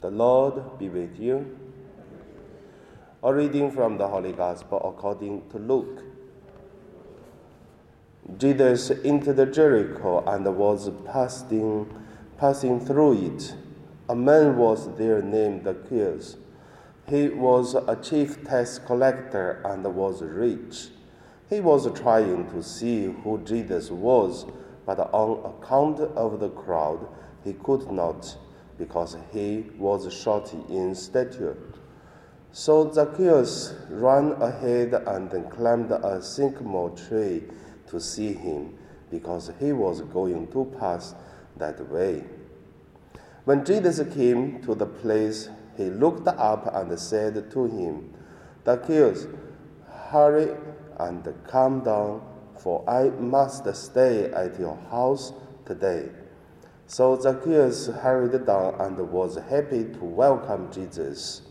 The Lord be with you. A reading from the Holy Gospel according to Luke. Jesus entered Jericho and was passing, passing through it. A man was there named Zacchaeus. He was a chief tax collector and was rich. He was trying to see who Jesus was, but on account of the crowd, he could not because he was short in stature. So Zacchaeus ran ahead and climbed a sycamore tree to see him, because he was going to pass that way. When Jesus came to the place, he looked up and said to him, Zacchaeus, hurry and come down, for I must stay at your house today. So Zacchaeus hurried down and was happy to welcome Jesus.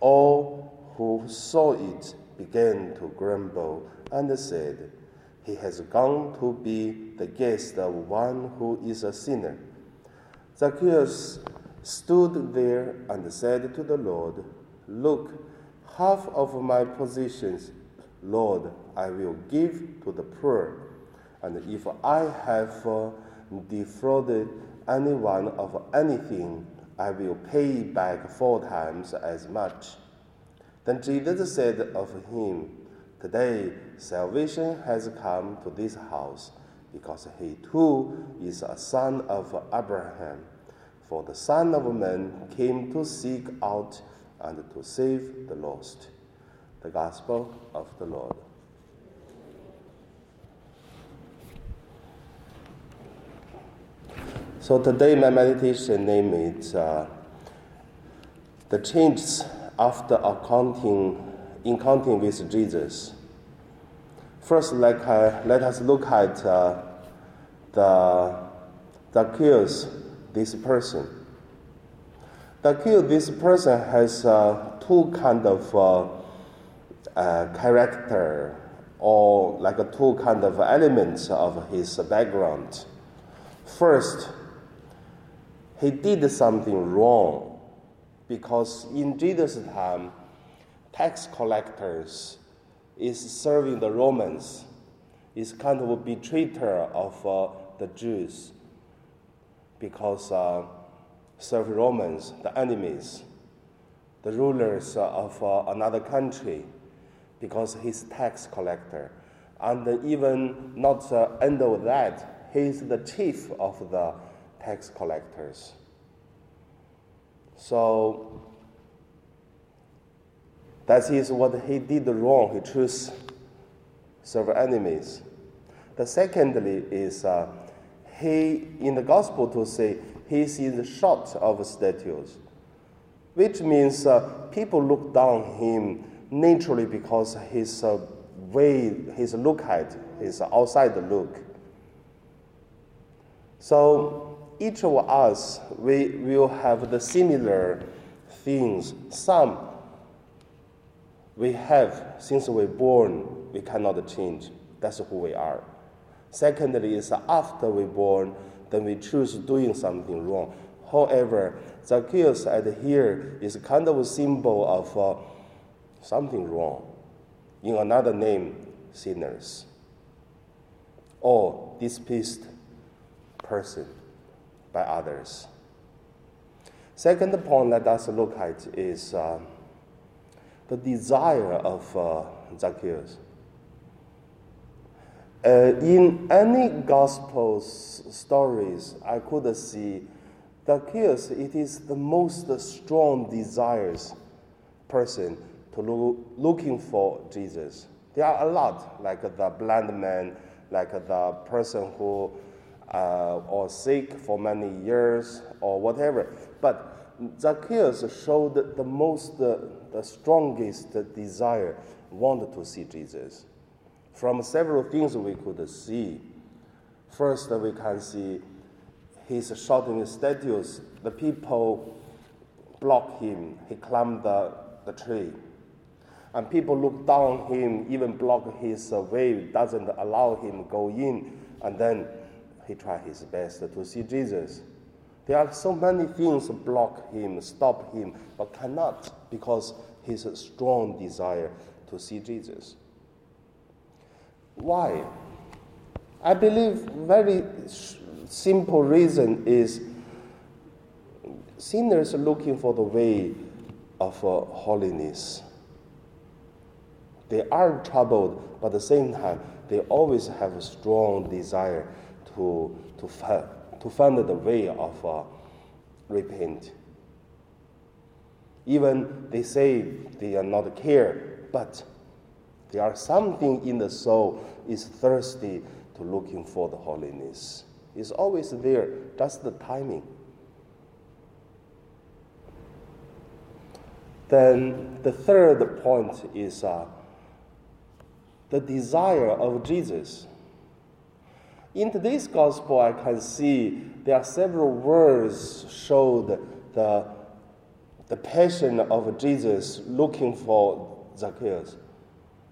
All who saw it began to grumble and said, He has gone to be the guest of one who is a sinner. Zacchaeus stood there and said to the Lord, Look, half of my possessions, Lord, I will give to the poor. And if I have uh, defrauded anyone of anything, I will pay back four times as much. Then Jesus said of him, Today salvation has come to this house, because he too is a son of Abraham. For the Son of Man came to seek out and to save the lost. The Gospel of the Lord. So today my meditation name is uh, the changes after accounting, encountering with Jesus. First, like, uh, let us look at uh, the Zacchaeus, this person. the Zacchaeus, this person has uh, two kind of uh, uh, character or like two kind of elements of his background. First, he did something wrong because in Jesus' time, tax collectors is serving the Romans, is kind of a betrayer of uh, the Jews because uh, serve Romans, the enemies, the rulers of uh, another country, because he's tax collector. And even not the end of that, he's the chief of the tax collectors. So that is what he did wrong. He chose serve enemies. The secondly is uh, he in the gospel to say he is in the short of statues, which means uh, people look down him naturally because his uh, way, his look at his outside look. So each of us, we will have the similar things. Some we have since we're born, we cannot change. That's who we are. Secondly, is after we're born, then we choose doing something wrong. However, Zacchaeus at here is kind of a symbol of uh, something wrong. In another name, sinners or displeased person by others. Second point let us look at is uh, the desire of uh, Zacchaeus. Uh, in any gospel stories, I could see Zacchaeus, it is the most strong desires person to look, looking for Jesus. There are a lot, like the blind man, like the person who uh, or sick for many years or whatever. But Zacchaeus showed the most, uh, the strongest desire, wanted to see Jesus. From several things we could see. First, we can see his shouting statues. The people block him. He climbed the, the tree. And people look down him, even block his way, doesn't allow him go in. And then he tried his best to see Jesus. There are so many things block him, stop him, but cannot because his strong desire to see Jesus. Why? I believe very simple reason is sinners looking for the way of uh, holiness. They are troubled, but at the same time, they always have a strong desire to, to, find, to find the way of uh, repent. Even they say they are not care, but there are something in the soul is thirsty to looking for the holiness. It's always there, just the timing. Then the third point is uh, the desire of Jesus. In today's gospel, I can see there are several words showed the, the passion of Jesus looking for Zacchaeus.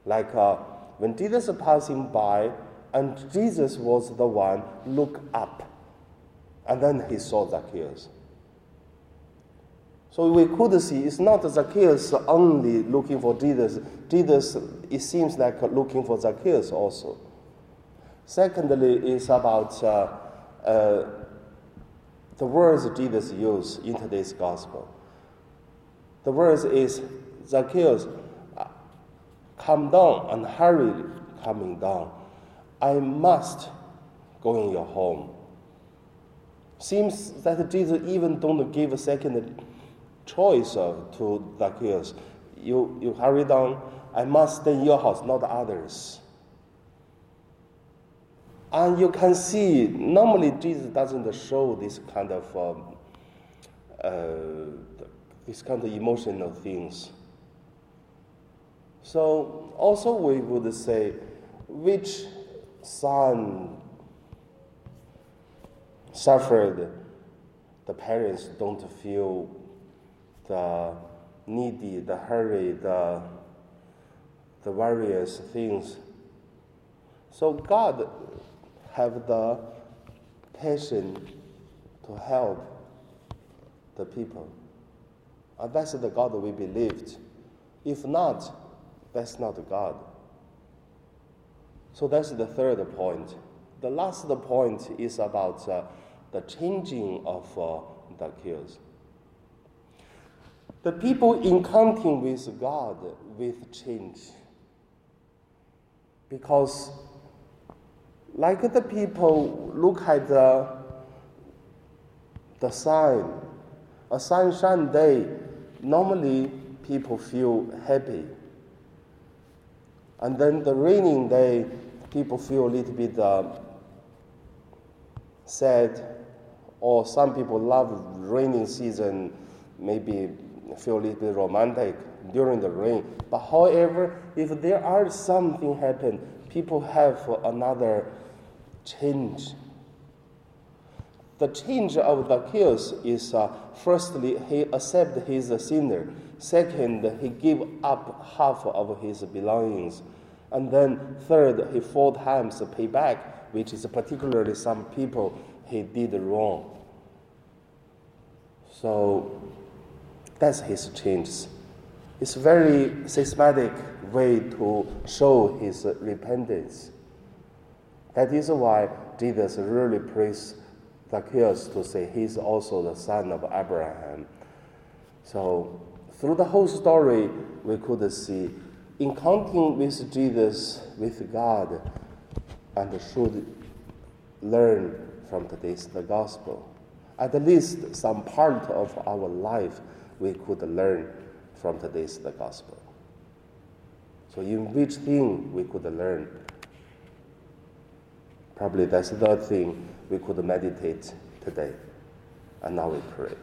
Like uh, when Jesus passing by, and Jesus was the one look up, and then he saw Zacchaeus. So we could see it's not Zacchaeus only looking for Jesus. Jesus, it seems like looking for Zacchaeus also. Secondly, is about uh, uh, the words Jesus used in today's gospel. The words is Zacchaeus, uh, come down and hurry coming down. I must go in your home. Seems that Jesus even don't give a second choice of, to Zacchaeus. You, you hurry down. I must stay in your house, not others. And you can see, normally Jesus doesn't show this kind of um, uh, this kind of emotional things. So also we would say, which son suffered, the parents don't feel the needy, the hurry, the, the various things. So God have the passion to help the people. And that's the God we believed. If not, that's not God. So that's the third point. The last point is about uh, the changing of uh, the kills. The people encountering with God with change. Because, like the people look at the, the sign, a sunshine day, normally people feel happy. And then the raining day, people feel a little bit uh, sad, or some people love raining season, maybe feel a little bit romantic during the rain. But however, if there are something happen, people have another change. The change of Zacchaeus is uh, firstly, he accept his sinner. Second, he give up half of his belongings. And then third, he four times pay back, which is particularly some people he did wrong. So that's his change. It's a very systematic way to show his repentance. That is why Jesus really praised Zacchaeus to say he's also the son of Abraham. So through the whole story, we could see encountering with Jesus, with God, and should learn from today's the gospel. At least some part of our life we could learn from today's the gospel. So in which thing we could learn? Probably that's the thing we could meditate today. And now we pray.